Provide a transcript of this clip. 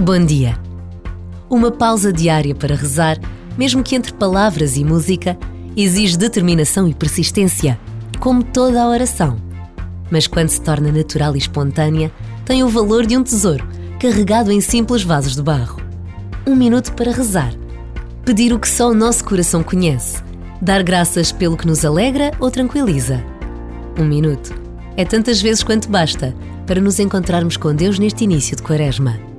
Bom dia. Uma pausa diária para rezar, mesmo que entre palavras e música, exige determinação e persistência, como toda a oração. Mas quando se torna natural e espontânea, tem o valor de um tesouro carregado em simples vasos de barro. Um minuto para rezar. Pedir o que só o nosso coração conhece. Dar graças pelo que nos alegra ou tranquiliza. Um minuto. É tantas vezes quanto basta para nos encontrarmos com Deus neste início de Quaresma.